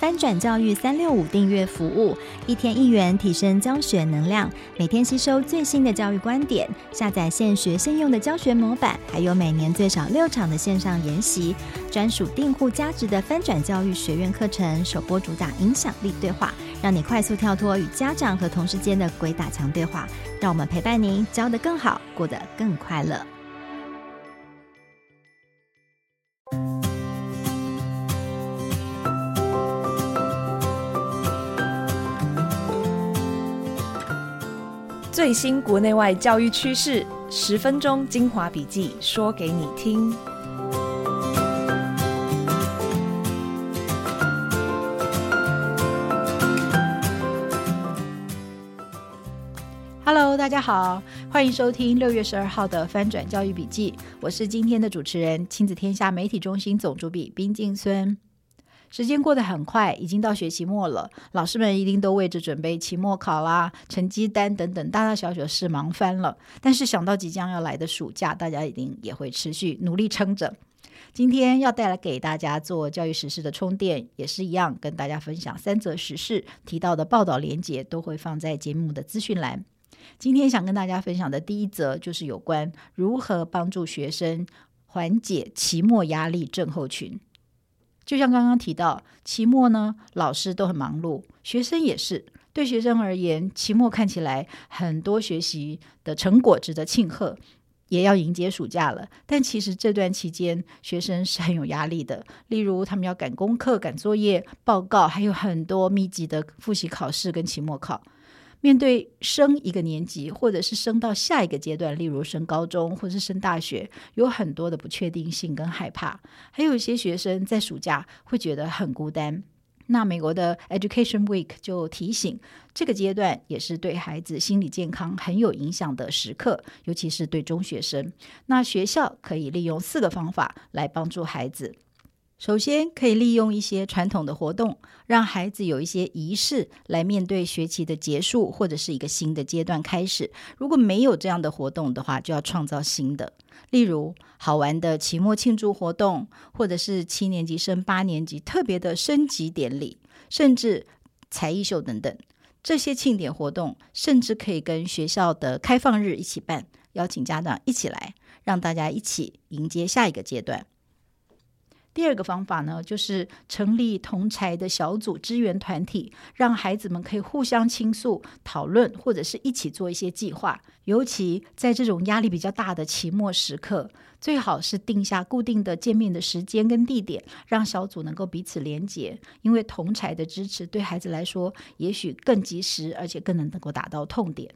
翻转教育三六五订阅服务，一天一元提升教学能量，每天吸收最新的教育观点，下载现学现用的教学模板，还有每年最少六场的线上研习，专属订户加值的翻转教育学院课程，首播主打影响力对话，让你快速跳脱与家长和同事间的鬼打墙对话，让我们陪伴您教得更好，过得更快乐。最新国内外教育趋势，十分钟精华笔记，说给你听。Hello，大家好，欢迎收听六月十二号的翻转教育笔记，我是今天的主持人，亲子天下媒体中心总主笔冰静孙。时间过得很快，已经到学期末了。老师们一定都为着准备期末考啦、成绩单等等大大小小的事忙翻了。但是想到即将要来的暑假，大家一定也会持续努力撑着。今天要带来给大家做教育时事的充电，也是一样跟大家分享三则时事，提到的报道连结都会放在节目的资讯栏。今天想跟大家分享的第一则就是有关如何帮助学生缓解期末压力症候群。就像刚刚提到，期末呢，老师都很忙碌，学生也是。对学生而言，期末看起来很多学习的成果值得庆贺，也要迎接暑假了。但其实这段期间，学生是很有压力的。例如，他们要赶功课、赶作业、报告，还有很多密集的复习考试跟期末考。面对升一个年级，或者是升到下一个阶段，例如升高中或者是升大学，有很多的不确定性跟害怕。还有一些学生在暑假会觉得很孤单。那美国的 Education Week 就提醒，这个阶段也是对孩子心理健康很有影响的时刻，尤其是对中学生。那学校可以利用四个方法来帮助孩子。首先，可以利用一些传统的活动，让孩子有一些仪式来面对学期的结束，或者是一个新的阶段开始。如果没有这样的活动的话，就要创造新的。例如，好玩的期末庆祝活动，或者是七年级升八年级特别的升级典礼，甚至才艺秀等等。这些庆典活动，甚至可以跟学校的开放日一起办，邀请家长一起来，让大家一起迎接下一个阶段。第二个方法呢，就是成立同才的小组支援团体，让孩子们可以互相倾诉、讨论，或者是一起做一些计划。尤其在这种压力比较大的期末时刻，最好是定下固定的见面的时间跟地点，让小组能够彼此连结。因为同才的支持对孩子来说，也许更及时，而且更能能够打到痛点。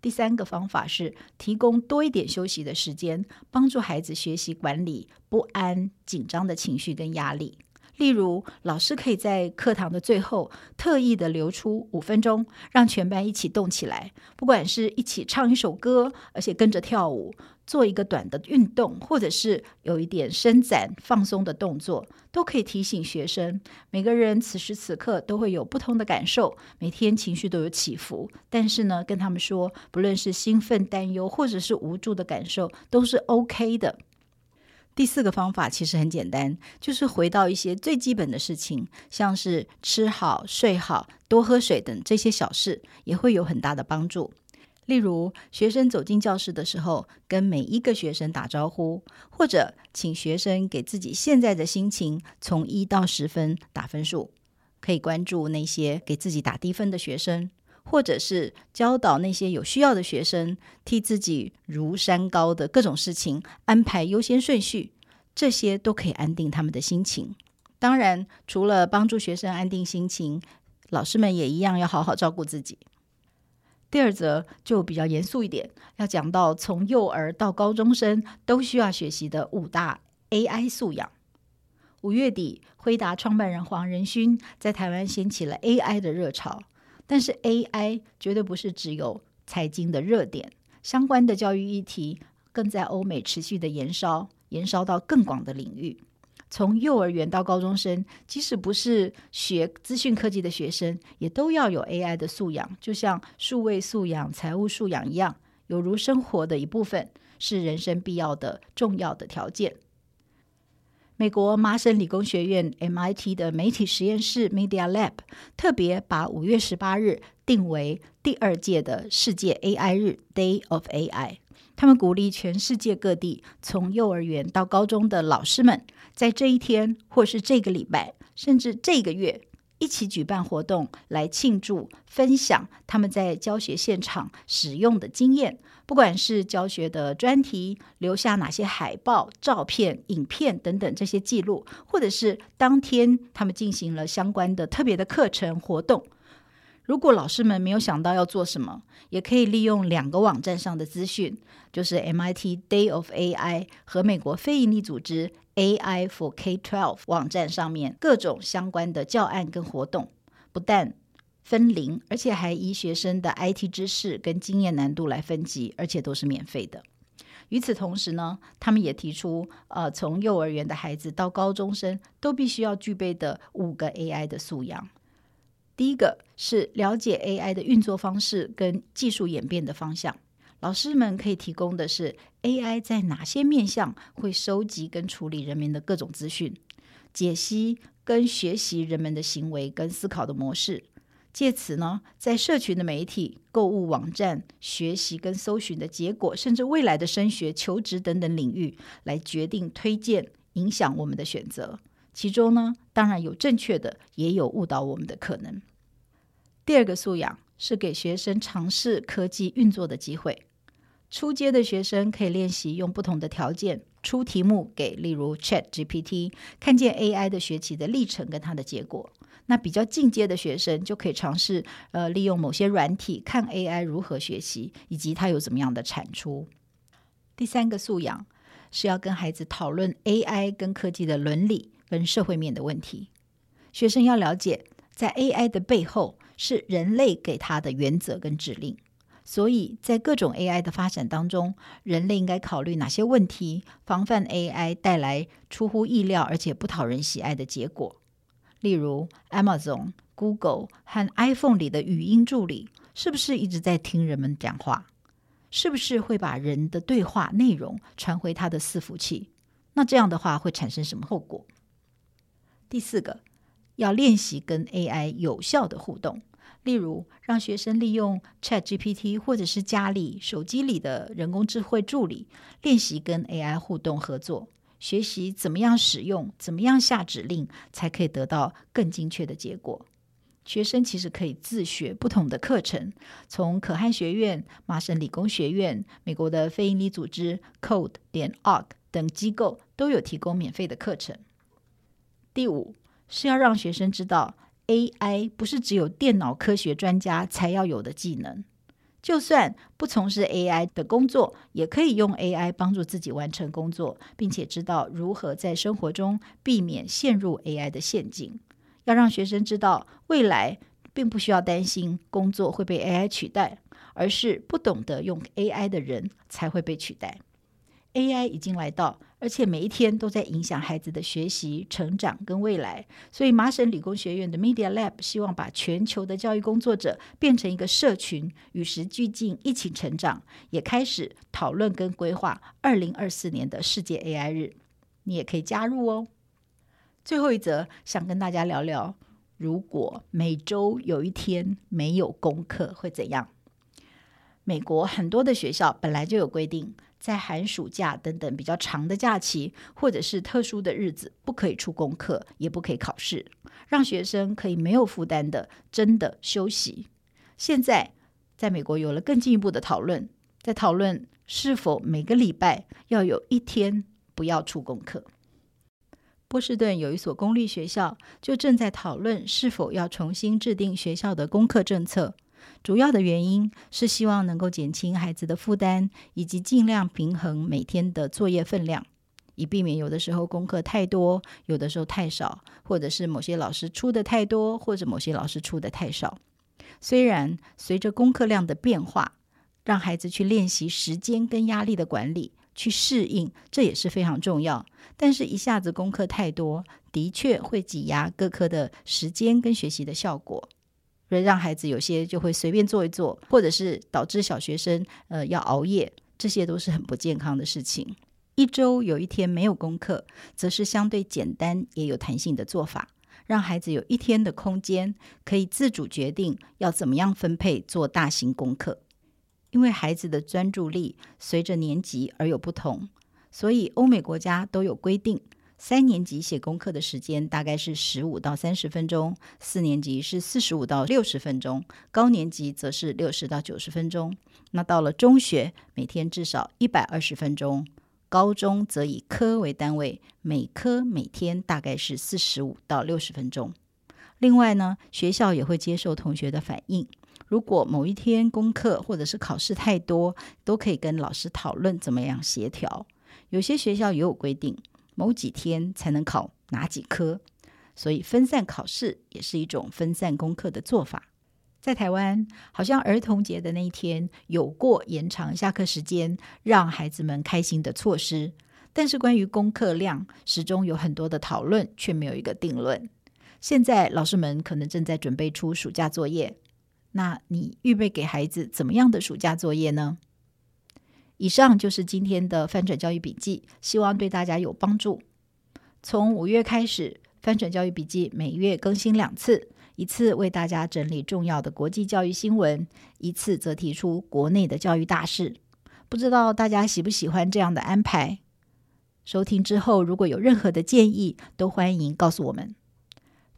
第三个方法是提供多一点休息的时间，帮助孩子学习管理不安、紧张的情绪跟压力。例如，老师可以在课堂的最后特意的留出五分钟，让全班一起动起来，不管是一起唱一首歌，而且跟着跳舞，做一个短的运动，或者是有一点伸展放松的动作，都可以提醒学生。每个人此时此刻都会有不同的感受，每天情绪都有起伏，但是呢，跟他们说，不论是兴奋、担忧，或者是无助的感受，都是 OK 的。第四个方法其实很简单，就是回到一些最基本的事情，像是吃好、睡好、多喝水等这些小事，也会有很大的帮助。例如，学生走进教室的时候，跟每一个学生打招呼，或者请学生给自己现在的心情从一到十分打分数，可以关注那些给自己打低分的学生。或者是教导那些有需要的学生，替自己如山高的各种事情安排优先顺序，这些都可以安定他们的心情。当然，除了帮助学生安定心情，老师们也一样要好好照顾自己。第二则就比较严肃一点，要讲到从幼儿到高中生都需要学习的五大 AI 素养。五月底，辉达创办人黄仁勋在台湾掀起了 AI 的热潮。但是 AI 绝对不是只有财经的热点，相关的教育议题更在欧美持续的延烧，延烧到更广的领域。从幼儿园到高中生，即使不是学资讯科技的学生，也都要有 AI 的素养，就像数位素养、财务素养一样，有如生活的一部分，是人生必要的重要的条件。美国麻省理工学院 MIT 的媒体实验室 Media Lab 特别把五月十八日定为第二届的世界 AI 日 Day of AI。他们鼓励全世界各地从幼儿园到高中的老师们，在这一天或是这个礼拜，甚至这个月，一起举办活动来庆祝、分享他们在教学现场使用的经验。不管是教学的专题，留下哪些海报、照片、影片等等这些记录，或者是当天他们进行了相关的特别的课程活动。如果老师们没有想到要做什么，也可以利用两个网站上的资讯，就是 MIT Day of AI 和美国非营利组织 AI for K-12 网站上面各种相关的教案跟活动，不但分龄，而且还依学生的 IT 知识跟经验难度来分级，而且都是免费的。与此同时呢，他们也提出，呃，从幼儿园的孩子到高中生都必须要具备的五个 AI 的素养。第一个是了解 AI 的运作方式跟技术演变的方向。老师们可以提供的是 AI 在哪些面向会收集跟处理人们的各种资讯，解析跟学习人们的行为跟思考的模式。借此呢，在社群的媒体、购物网站、学习跟搜寻的结果，甚至未来的升学、求职等等领域，来决定推荐、影响我们的选择。其中呢，当然有正确的，也有误导我们的可能。第二个素养是给学生尝试科技运作的机会。初阶的学生可以练习用不同的条件出题目给，例如 ChatGPT，看见 AI 的学习的历程跟它的结果。那比较进阶的学生就可以尝试，呃，利用某些软体看 AI 如何学习，以及它有怎么样的产出。第三个素养是要跟孩子讨论 AI 跟科技的伦理跟社会面的问题。学生要了解，在 AI 的背后是人类给他的原则跟指令，所以在各种 AI 的发展当中，人类应该考虑哪些问题，防范 AI 带来出乎意料而且不讨人喜爱的结果。例如，Amazon、Google 和 iPhone 里的语音助理是不是一直在听人们讲话？是不是会把人的对话内容传回他的伺服器？那这样的话会产生什么后果？第四个，要练习跟 AI 有效的互动，例如让学生利用 ChatGPT 或者是家里手机里的人工智慧助理练习跟 AI 互动合作。学习怎么样使用，怎么样下指令，才可以得到更精确的结果。学生其实可以自学不同的课程，从可汗学院、麻省理工学院、美国的非营利组织 Code 点 org 等机构都有提供免费的课程。第五是要让学生知道，AI 不是只有电脑科学专家才要有的技能。就算不从事 AI 的工作，也可以用 AI 帮助自己完成工作，并且知道如何在生活中避免陷入 AI 的陷阱。要让学生知道，未来并不需要担心工作会被 AI 取代，而是不懂得用 AI 的人才会被取代。AI 已经来到，而且每一天都在影响孩子的学习、成长跟未来。所以，麻省理工学院的 Media Lab 希望把全球的教育工作者变成一个社群，与时俱进，一起成长。也开始讨论跟规划二零二四年的世界 AI 日，你也可以加入哦。最后一则，想跟大家聊聊，如果每周有一天没有功课会怎样？美国很多的学校本来就有规定。在寒暑假等等比较长的假期，或者是特殊的日子，不可以出功课，也不可以考试，让学生可以没有负担的真的休息。现在在美国有了更进一步的讨论，在讨论是否每个礼拜要有一天不要出功课。波士顿有一所公立学校就正在讨论是否要重新制定学校的功课政策。主要的原因是希望能够减轻孩子的负担，以及尽量平衡每天的作业分量，以避免有的时候功课太多，有的时候太少，或者是某些老师出的太多，或者某些老师出的太少。虽然随着功课量的变化，让孩子去练习时间跟压力的管理，去适应，这也是非常重要。但是，一下子功课太多，的确会挤压各科的时间跟学习的效果。所以让孩子有些就会随便做一做，或者是导致小学生呃要熬夜，这些都是很不健康的事情。一周有一天没有功课，则是相对简单也有弹性的做法，让孩子有一天的空间，可以自主决定要怎么样分配做大型功课。因为孩子的专注力随着年级而有不同，所以欧美国家都有规定，三年级写功课的时间大概是十五到三十分钟，四年级是四十五到六十分钟，高年级则是六十到九十分钟。那到了中学，每天至少一百二十分钟。高中则以科为单位，每科每天大概是四十五到六十分钟。另外呢，学校也会接受同学的反应，如果某一天功课或者是考试太多，都可以跟老师讨论怎么样协调。有些学校也有规定，某几天才能考哪几科，所以分散考试也是一种分散功课的做法。在台湾，好像儿童节的那一天有过延长下课时间，让孩子们开心的措施。但是关于功课量，始终有很多的讨论，却没有一个定论。现在老师们可能正在准备出暑假作业，那你预备给孩子怎么样的暑假作业呢？以上就是今天的翻转教育笔记，希望对大家有帮助。从五月开始，翻转教育笔记每月更新两次。一次为大家整理重要的国际教育新闻，一次则提出国内的教育大事。不知道大家喜不喜欢这样的安排？收听之后，如果有任何的建议，都欢迎告诉我们。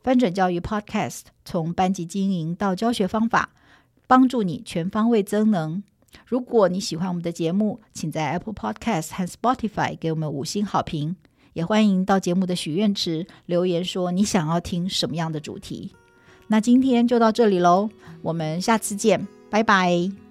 翻转教育 Podcast 从班级经营到教学方法，帮助你全方位增能。如果你喜欢我们的节目，请在 Apple Podcast 和 Spotify 给我们五星好评。也欢迎到节目的许愿池留言说你想要听什么样的主题。那今天就到这里喽，我们下次见，拜拜。